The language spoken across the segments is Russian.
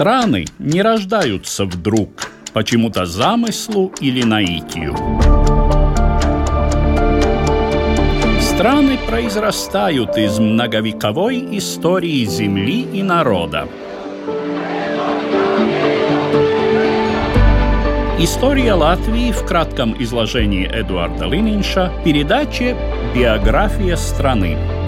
Страны не рождаются вдруг, почему-то замыслу или наитию. Страны произрастают из многовековой истории земли и народа. История Латвии в кратком изложении Эдуарда Лининша, передаче «Биография страны».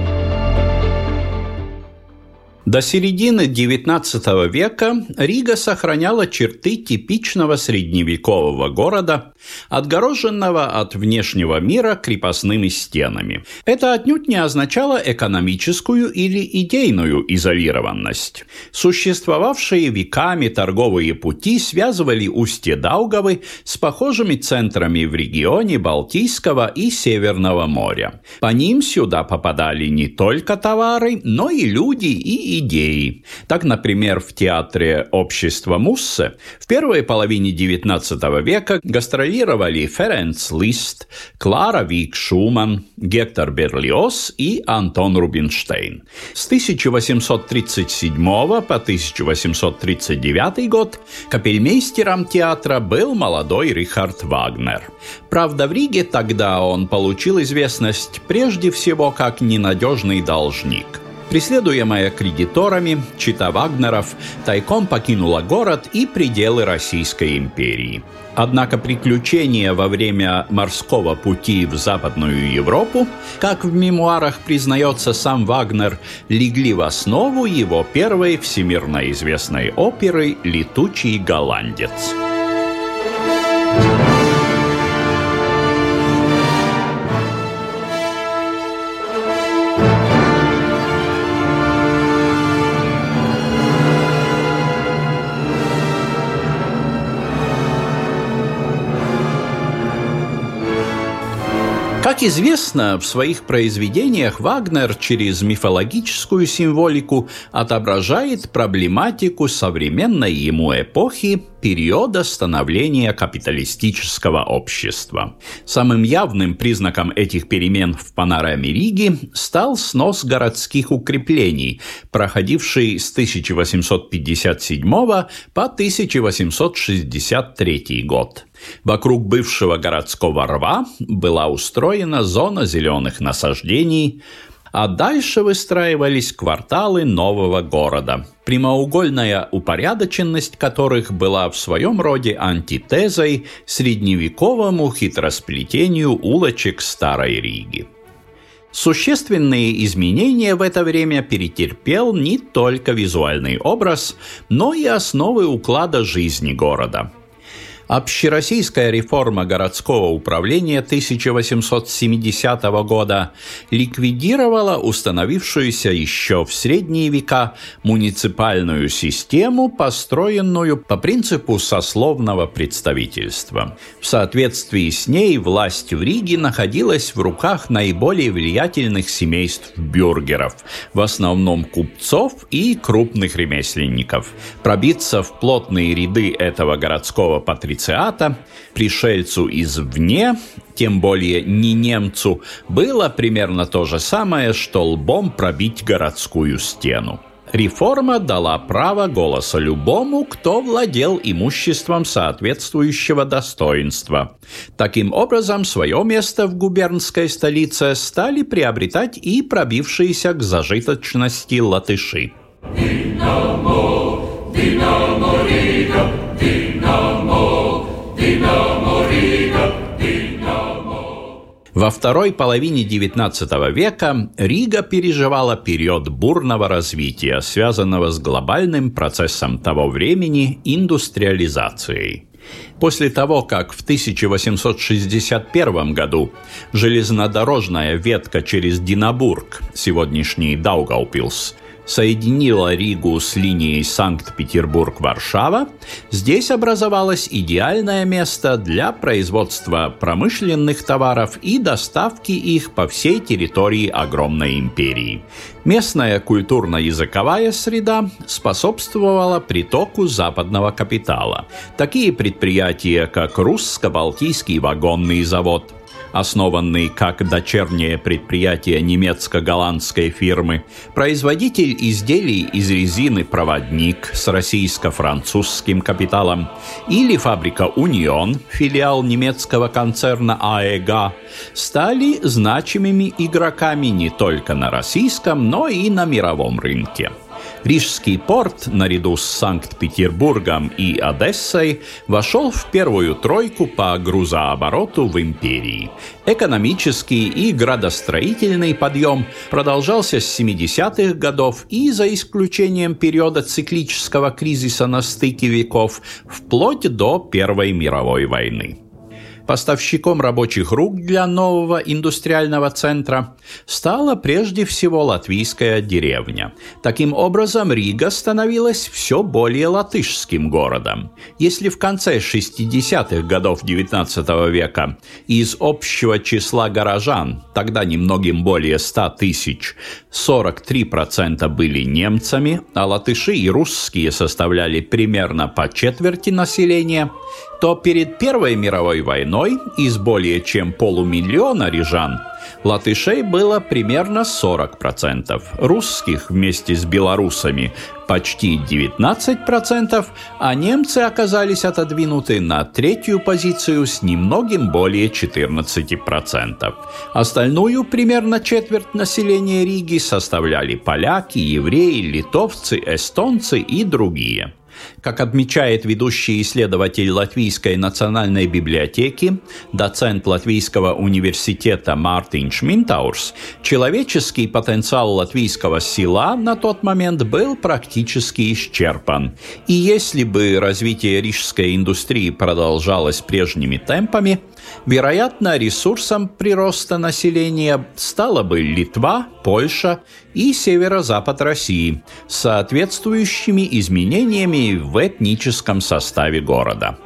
До середины XIX века Рига сохраняла черты типичного средневекового города, отгороженного от внешнего мира крепостными стенами. Это отнюдь не означало экономическую или идейную изолированность. Существовавшие веками торговые пути связывали устье Даугавы с похожими центрами в регионе Балтийского и Северного моря. По ним сюда попадали не только товары, но и люди и идеи. Так, например, в театре общества Муссе в первой половине XIX века гастролировали Ференц Лист, Клара Вик Шуман, Гектор Берлиоз и Антон Рубинштейн. С 1837 по 1839 год капельмейстером театра был молодой Рихард Вагнер. Правда, в Риге тогда он получил известность прежде всего как ненадежный должник – Преследуемая кредиторами, чита Вагнеров тайком покинула город и пределы Российской империи. Однако приключения во время морского пути в Западную Европу, как в мемуарах признается сам Вагнер, легли в основу его первой всемирно известной оперы «Летучий голландец». Известно, в своих произведениях Вагнер через мифологическую символику отображает проблематику современной ему эпохи периода становления капиталистического общества. Самым явным признаком этих перемен в панораме Риги стал снос городских укреплений, проходивший с 1857 по 1863 год. Вокруг бывшего городского рва была устроена зона зеленых насаждений, а дальше выстраивались кварталы нового города, прямоугольная упорядоченность которых была в своем роде антитезой средневековому хитросплетению улочек Старой Риги. Существенные изменения в это время перетерпел не только визуальный образ, но и основы уклада жизни города – Общероссийская реформа городского управления 1870 года ликвидировала установившуюся еще в средние века муниципальную систему, построенную по принципу сословного представительства. В соответствии с ней власть в Риге находилась в руках наиболее влиятельных семейств бюргеров, в основном купцов и крупных ремесленников. Пробиться в плотные ряды этого городского патрициата инициата, пришельцу извне, тем более не немцу, было примерно то же самое, что лбом пробить городскую стену. Реформа дала право голоса любому, кто владел имуществом соответствующего достоинства. Таким образом, свое место в губернской столице стали приобретать и пробившиеся к зажиточности латыши. Динамо, Во второй половине XIX века Рига переживала период бурного развития, связанного с глобальным процессом того времени – индустриализацией. После того, как в 1861 году железнодорожная ветка через Динабург, сегодняшний Даугаупилс, соединила Ригу с линией Санкт-Петербург-Варшава, здесь образовалось идеальное место для производства промышленных товаров и доставки их по всей территории огромной империи. Местная культурно-языковая среда способствовала притоку западного капитала. Такие предприятия, как Русско-Балтийский вагонный завод – основанный как дочернее предприятие немецко-голландской фирмы, производитель изделий из резины «Проводник» с российско-французским капиталом. Или фабрика «Унион», филиал немецкого концерна АЭГА, стали значимыми игроками не только на российском, но и на мировом рынке. Рижский порт, наряду с Санкт-Петербургом и Одессой, вошел в первую тройку по грузообороту в империи. Экономический и градостроительный подъем продолжался с 70-х годов и, за исключением периода циклического кризиса на стыке веков, вплоть до Первой мировой войны. Поставщиком рабочих рук для нового индустриального центра стала прежде всего латвийская деревня. Таким образом, Рига становилась все более латышским городом. Если в конце 60-х годов XIX века из общего числа горожан, тогда немногим более 100 тысяч, 43% были немцами, а латыши и русские составляли примерно по четверти населения – то перед Первой мировой войной из более чем полумиллиона рижан латышей было примерно 40%, русских вместе с белорусами почти 19%, а немцы оказались отодвинуты на третью позицию с немногим более 14%. Остальную примерно четверть населения Риги составляли поляки, евреи, литовцы, эстонцы и другие. Как отмечает ведущий исследователь Латвийской национальной библиотеки, доцент Латвийского университета Мартин Шминтаурс, человеческий потенциал латвийского села на тот момент был практически исчерпан. И если бы развитие рижской индустрии продолжалось прежними темпами, Вероятно, ресурсом прироста населения стала бы Литва, Польша и северо-запад России с соответствующими изменениями в этническом составе города.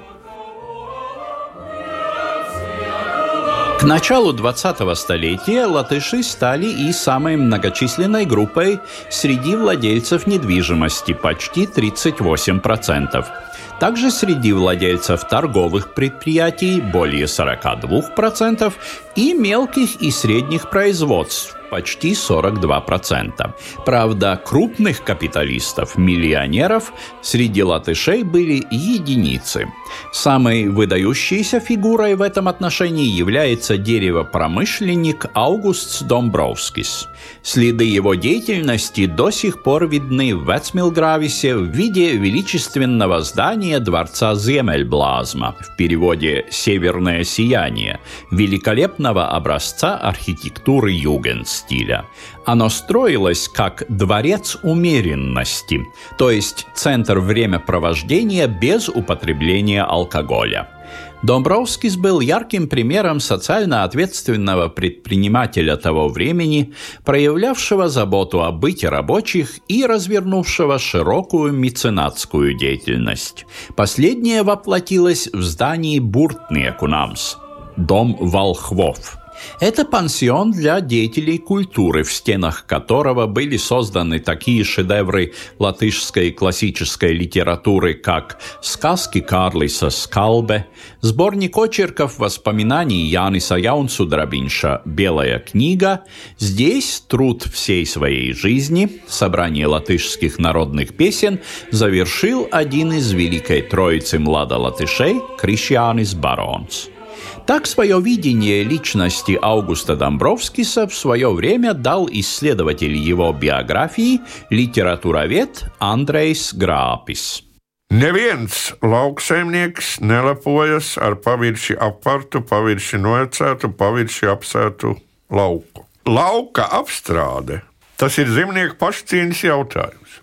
К началу 20-го столетия латыши стали и самой многочисленной группой среди владельцев недвижимости, почти 38%. Также среди владельцев торговых предприятий более 42% и мелких и средних производств почти 42%. Правда, крупных капиталистов, миллионеров среди латышей были единицы. Самой выдающейся фигурой в этом отношении является деревопромышленник Аугуст Домбровскис. Следы его деятельности до сих пор видны в Вецмилгрависе в виде величественного здания дворца Земельблазма, в переводе «Северное сияние», великолепного образца архитектуры Югенс стиля. Оно строилось как дворец умеренности, то есть центр времяпровождения без употребления алкоголя. Домбровскис был ярким примером социально ответственного предпринимателя того времени, проявлявшего заботу о быте рабочих и развернувшего широкую меценатскую деятельность. Последняя воплотилась в здании Буртния Кунамс – дом волхвов – это пансион для деятелей культуры, в стенах которого были созданы такие шедевры латышской классической литературы, как «Сказки Карлиса Скалбе», сборник очерков воспоминаний Яниса Яунсудрабинша «Белая книга». Здесь труд всей своей жизни, собрание латышских народных песен, завершил один из Великой Троицы младолатышей Кришьянис Баронс. Так свое видение личности Аугуста Домбровскиса в свое время дал исследователь его биографии, литературовед Андрейс Grāpis. Neviens lauksaimnieks nelepojas ar pavirši apārtu, pavirši nojacētu, pavirši apsētu lauku. Lauka apstrāde tas ir zemnieku pašcieņas jautājums.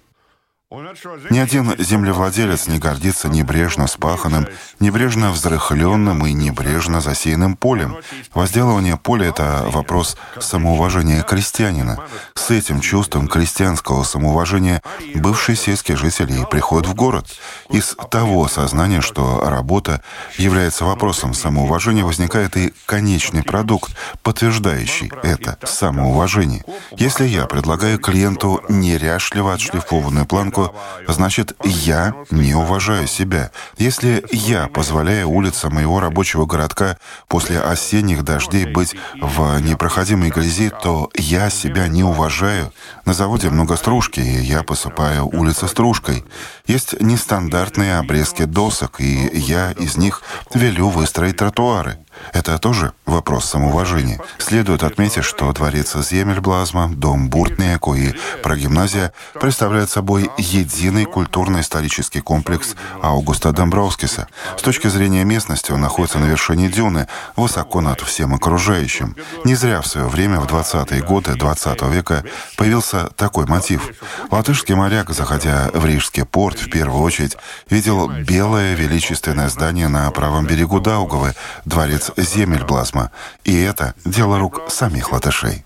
Ни один землевладелец не гордится небрежно спаханным, небрежно взрыхленным и небрежно засеянным полем. Возделывание поля — это вопрос самоуважения крестьянина. С этим чувством крестьянского самоуважения бывший сельский житель и приходит в город. Из того сознания, что работа является вопросом самоуважения, возникает и конечный продукт, подтверждающий это самоуважение. Если я предлагаю клиенту неряшливо отшлифованную планку, значит, я не уважаю себя. Если я позволяю улицам моего рабочего городка после осенних дождей быть в непроходимой грязи, то я себя не уважаю. На заводе много стружки, и я посыпаю улицы стружкой. Есть нестандартные обрезки досок, и я из них велю выстроить тротуары. Это тоже вопрос самоуважения. Следует отметить, что дворец Земельблазма, дом Буртниеку и прогимназия представляют собой единый культурно-исторический комплекс Аугуста Домбровскиса. С точки зрения местности он находится на вершине дюны, высоко над всем окружающим. Не зря в свое время, в 20-е годы 20 века, появился такой мотив. Латышский моряк, заходя в Рижский порт, в первую очередь видел белое величественное здание на правом берегу Даугавы, дворец Земельблазма. И это дело рук самих латышей.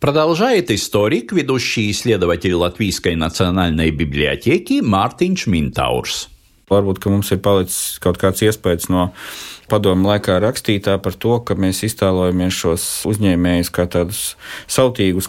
Продолжает историк, ведущий исследователь Латвийской национальной библиотеки Мартинš Минтаурс. Varbūt, ka mums ir palicis kaut kāds iespējas no padomu laikā rakstītā par to, ka mēs iztēlojamies šos uzņēmējus kā tādus sautīgus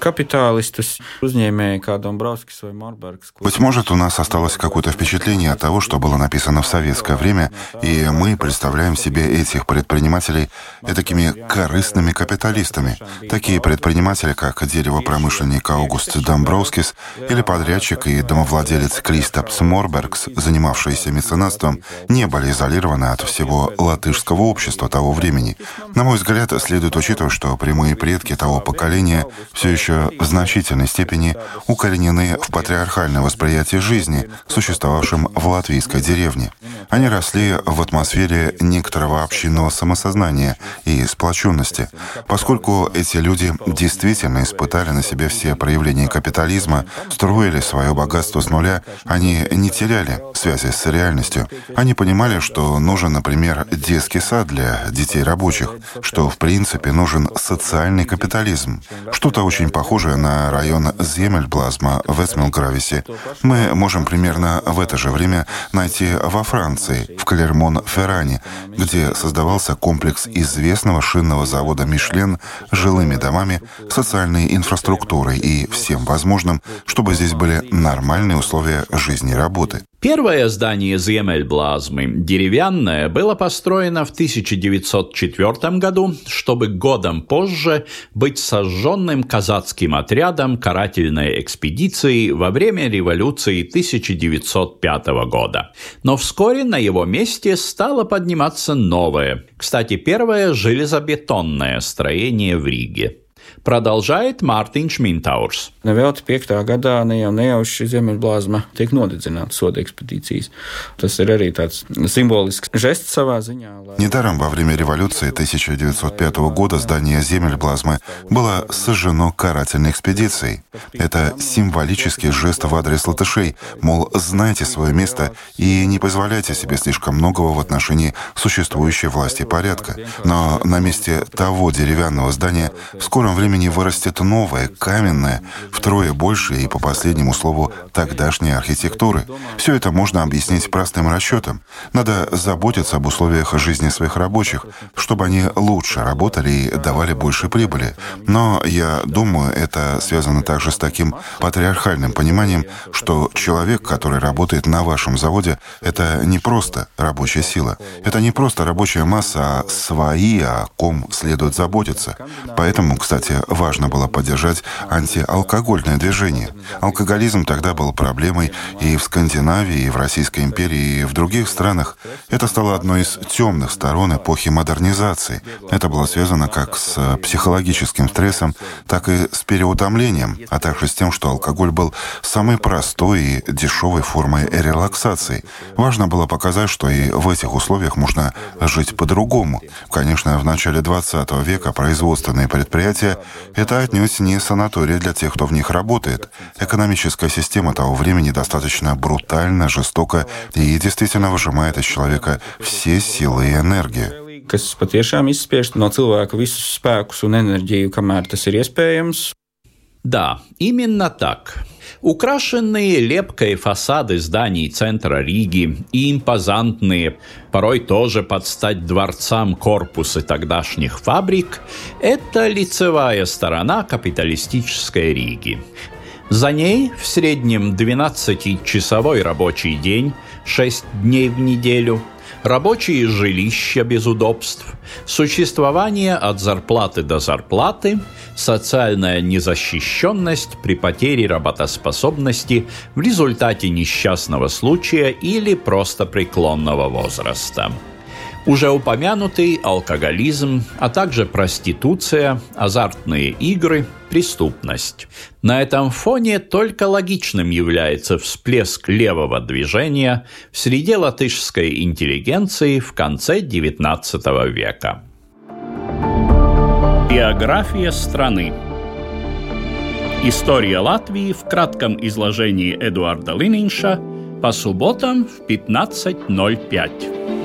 uzņēmēji kā Домбровскис vai Морбергс. Быть может, у нас осталось какое-то впечатление от того, что было написано в советское время, и мы представляем себе этих предпринимателей такими корыстными капиталистами. Такие предприниматели, как деревопромышленник Аугуст Домбровскис или подрядчик и домовладелец Кристопс Морбергс, занимавшиеся меценатством, не были изолированы от всего латышского светского общества того времени. На мой взгляд, следует учитывать, что прямые предки того поколения все еще в значительной степени укоренены в патриархальное восприятие жизни, существовавшем в латвийской деревне. Они росли в атмосфере некоторого общинного самосознания и сплоченности. Поскольку эти люди действительно испытали на себе все проявления капитализма, строили свое богатство с нуля, они не теряли связи с реальностью. Они понимали, что нужен, например, детский детский сад для детей рабочих, что в принципе нужен социальный капитализм. Что-то очень похожее на район Земельблазма в Эсмилгрависе мы можем примерно в это же время найти во Франции, в Клермон-Ферране, где создавался комплекс известного шинного завода «Мишлен» жилыми домами, социальной инфраструктурой и всем возможным, чтобы здесь были нормальные условия жизни и работы. Первое здание Земельблазмы, деревянное, было построено в 1904 году, чтобы годом позже быть сожженным казацким отрядом карательной экспедиции во время революции 1905 года. Но вскоре на его месте стало подниматься новое, кстати, первое железобетонное строение в Риге. Продолжает Mārtiņš Mintaurs. Nevelti 5. gadā ne jau nejauši Ziemeļblāzma tiek nodedzināta soda ekspedīcijas. Tas ir arī tāds символический жест ziņā. Lai... Недаром во время революции 1905 года здание Земельблазмы было сожжено карательной экспедицией. Это символический жест в адрес латышей, мол, знайте свое место и не позволяйте себе слишком многого в отношении существующей власти и порядка. Но на месте того деревянного здания в скором времени вырастет новое, каменное, втрое больше и, по последнему слову, тогдашней архитектуры. Все это можно объяснить простым расчетом. Надо заботиться об условиях жизни своих рабочих, чтобы они лучше работали и давали больше прибыли. Но я думаю, это связано также с таким патриархальным пониманием, что человек, который работает на вашем заводе, это не просто рабочая сила. Это не просто рабочая масса, а свои, о ком следует заботиться. Поэтому, кстати, важно было поддержать антиалкогольное движение. Алкоголизм тогда был проблемой и в Скандинавии, и в Российской империи, и в других странах. Это стало одной из темных сторон эпохи модернизации. Это было связано как с психологическим стрессом, так и с переутомлением, а также с тем, что алкоголь был самой простой и дешевой формой релаксации. Важно было показать, что и в этих условиях можно жить по-другому. Конечно, в начале 20 века производственные предприятия это отнюдь не санаторий для тех, кто в них работает. Экономическая система того времени достаточно брутальна, жестока и действительно выжимает из человека все силы и энергию. kas patiešām izspiež no cilvēka visus spēkus un enerģiju, kamēr tas ir iespējams. Да, именно так. Украшенные лепкой фасады зданий центра Риги и импозантные, порой тоже под стать дворцам корпусы тогдашних фабрик – это лицевая сторона капиталистической Риги. За ней в среднем 12-часовой рабочий день, 6 дней в неделю – рабочие жилища без удобств, существование от зарплаты до зарплаты, социальная незащищенность при потере работоспособности в результате несчастного случая или просто преклонного возраста. Уже упомянутый алкоголизм, а также проституция, азартные игры, преступность. На этом фоне только логичным является всплеск левого движения в среде латышской интеллигенции в конце XIX века. Биография страны История Латвии в кратком изложении Эдуарда Лининша по субботам в 15.05.